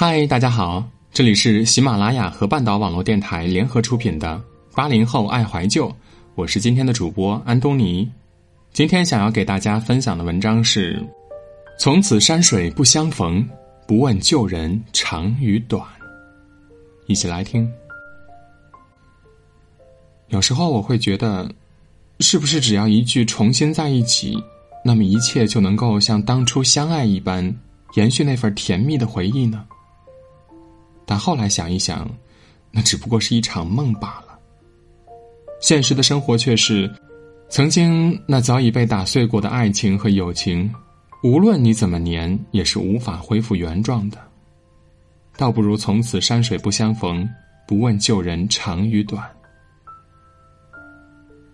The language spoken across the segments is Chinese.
嗨，大家好，这里是喜马拉雅和半岛网络电台联合出品的《八零后爱怀旧》，我是今天的主播安东尼。今天想要给大家分享的文章是：从此山水不相逢，不问旧人长与短。一起来听。有时候我会觉得，是不是只要一句“重新在一起”，那么一切就能够像当初相爱一般，延续那份甜蜜的回忆呢？但后来想一想，那只不过是一场梦罢了。现实的生活却是，曾经那早已被打碎过的爱情和友情，无论你怎么粘，也是无法恢复原状的。倒不如从此山水不相逢，不问旧人长与短。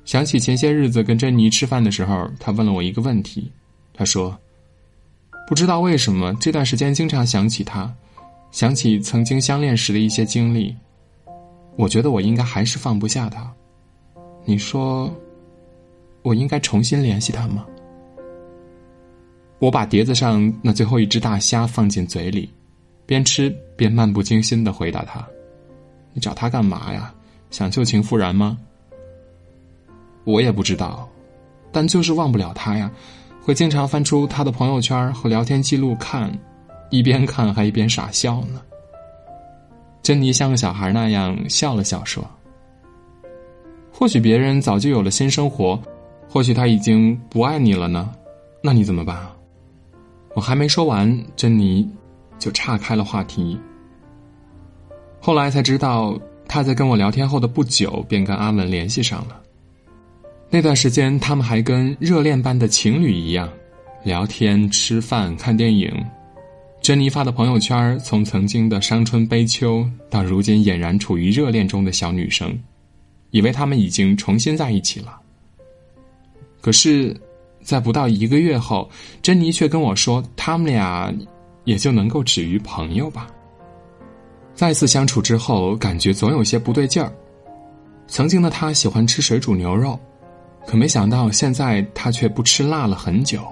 想起前些日子跟珍妮吃饭的时候，她问了我一个问题，她说：“不知道为什么这段时间经常想起他。”想起曾经相恋时的一些经历，我觉得我应该还是放不下他。你说，我应该重新联系他吗？我把碟子上那最后一只大虾放进嘴里，边吃边漫不经心的回答他：“你找他干嘛呀？想旧情复燃吗？”我也不知道，但就是忘不了他呀，会经常翻出他的朋友圈和聊天记录看。一边看还一边傻笑呢。珍妮像个小孩那样笑了笑，说：“或许别人早就有了新生活，或许他已经不爱你了呢。那你怎么办？”我还没说完，珍妮就岔开了话题。后来才知道，他在跟我聊天后的不久，便跟阿文联系上了。那段时间，他们还跟热恋般的情侣一样，聊天、吃饭、看电影。珍妮发的朋友圈，从曾经的伤春悲秋，到如今俨然处于热恋中的小女生，以为他们已经重新在一起了。可是，在不到一个月后，珍妮却跟我说，他们俩也就能够止于朋友吧。再次相处之后，感觉总有些不对劲儿。曾经的他喜欢吃水煮牛肉，可没想到现在他却不吃辣了很久。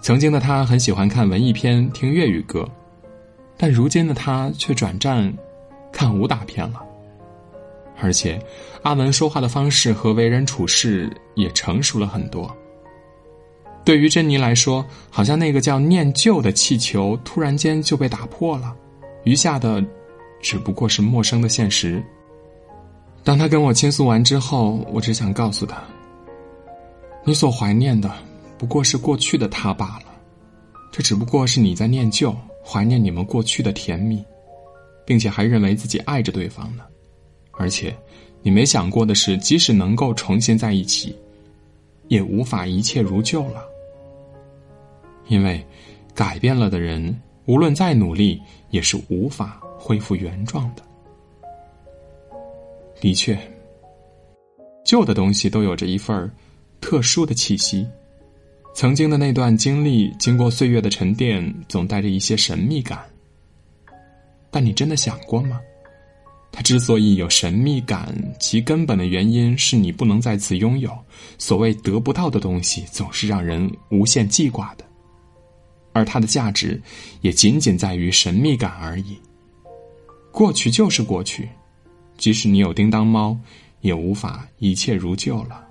曾经的他很喜欢看文艺片、听粤语歌，但如今的他却转战看武打片了。而且，阿文说话的方式和为人处事也成熟了很多。对于珍妮来说，好像那个叫念旧的气球突然间就被打破了，余下的只不过是陌生的现实。当他跟我倾诉完之后，我只想告诉他：你所怀念的。不过是过去的他罢了，这只不过是你在念旧，怀念你们过去的甜蜜，并且还认为自己爱着对方呢。而且，你没想过的是，即使能够重新在一起，也无法一切如旧了。因为，改变了的人，无论再努力，也是无法恢复原状的。的确，旧的东西都有着一份特殊的气息。曾经的那段经历，经过岁月的沉淀，总带着一些神秘感。但你真的想过吗？它之所以有神秘感，其根本的原因是你不能再次拥有。所谓得不到的东西，总是让人无限记挂的，而它的价值，也仅仅在于神秘感而已。过去就是过去，即使你有叮当猫，也无法一切如旧了。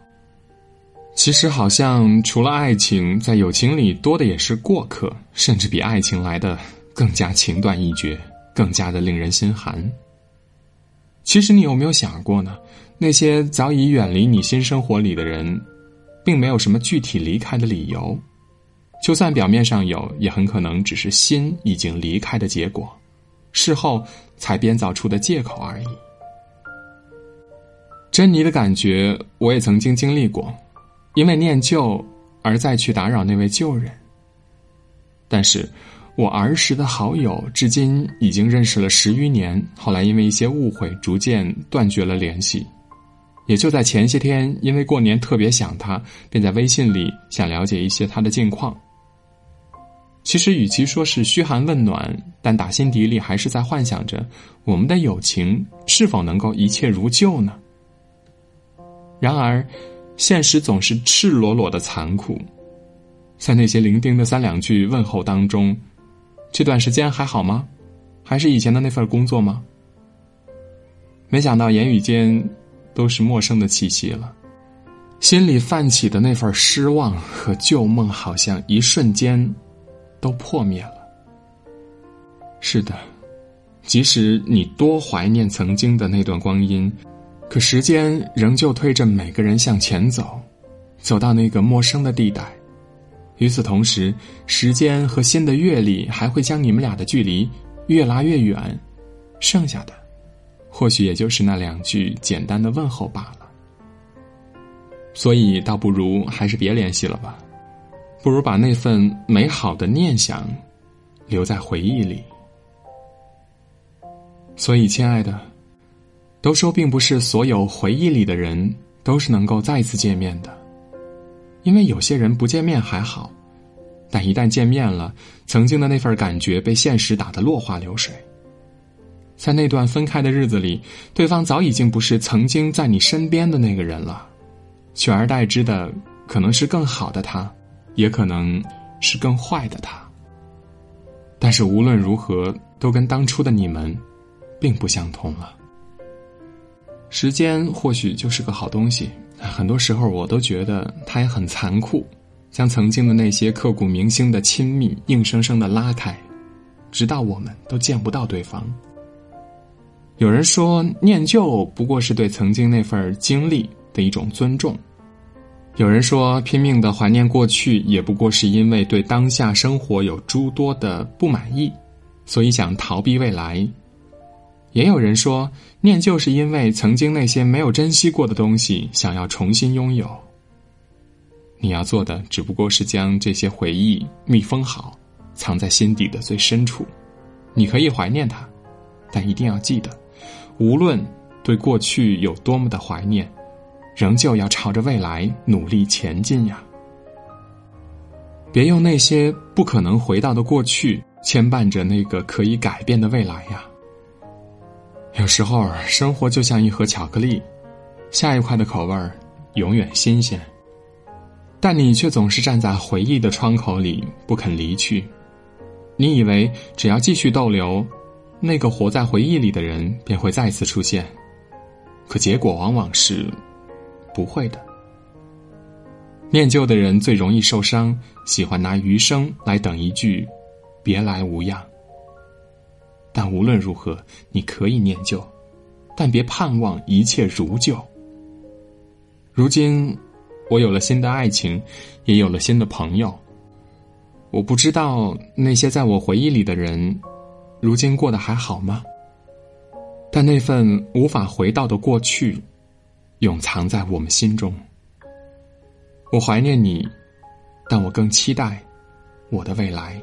其实，好像除了爱情，在友情里多的也是过客，甚至比爱情来的更加情断意绝，更加的令人心寒。其实，你有没有想过呢？那些早已远离你新生活里的人，并没有什么具体离开的理由，就算表面上有，也很可能只是心已经离开的结果，事后才编造出的借口而已。珍妮的感觉，我也曾经经历过。因为念旧而再去打扰那位旧人，但是，我儿时的好友至今已经认识了十余年，后来因为一些误会，逐渐断绝了联系。也就在前些天，因为过年特别想他，便在微信里想了解一些他的近况。其实，与其说是嘘寒问暖，但打心底里还是在幻想着我们的友情是否能够一切如旧呢？然而。现实总是赤裸裸的残酷，在那些零丁的三两句问候当中，这段时间还好吗？还是以前的那份工作吗？没想到言语间都是陌生的气息了，心里泛起的那份失望和旧梦，好像一瞬间都破灭了。是的，即使你多怀念曾经的那段光阴，可时间仍旧推着每个人向前走，走到那个陌生的地带。与此同时，时间和新的阅历还会将你们俩的距离越拉越远，剩下的，或许也就是那两句简单的问候罢了。所以，倒不如还是别联系了吧，不如把那份美好的念想留在回忆里。所以，亲爱的，都说并不是所有回忆里的人都是能够再次见面的。因为有些人不见面还好，但一旦见面了，曾经的那份感觉被现实打得落花流水。在那段分开的日子里，对方早已经不是曾经在你身边的那个人了，取而代之的可能是更好的他，也可能是更坏的他。但是无论如何，都跟当初的你们并不相同了。时间或许就是个好东西。很多时候，我都觉得它也很残酷，将曾经的那些刻骨铭心的亲密硬生生的拉开，直到我们都见不到对方。有人说，念旧不过是对曾经那份经历的一种尊重；有人说，拼命的怀念过去，也不过是因为对当下生活有诸多的不满意，所以想逃避未来。也有人说，念旧是因为曾经那些没有珍惜过的东西，想要重新拥有。你要做的只不过是将这些回忆密封好，藏在心底的最深处。你可以怀念它，但一定要记得，无论对过去有多么的怀念，仍旧要朝着未来努力前进呀！别用那些不可能回到的过去牵绊着那个可以改变的未来呀！有时候，生活就像一盒巧克力，下一块的口味儿永远新鲜，但你却总是站在回忆的窗口里不肯离去。你以为只要继续逗留，那个活在回忆里的人便会再次出现，可结果往往是不会的。念旧的人最容易受伤，喜欢拿余生来等一句“别来无恙”。但无论如何，你可以念旧，但别盼望一切如旧。如今，我有了新的爱情，也有了新的朋友。我不知道那些在我回忆里的人，如今过得还好吗？但那份无法回到的过去，永藏在我们心中。我怀念你，但我更期待我的未来。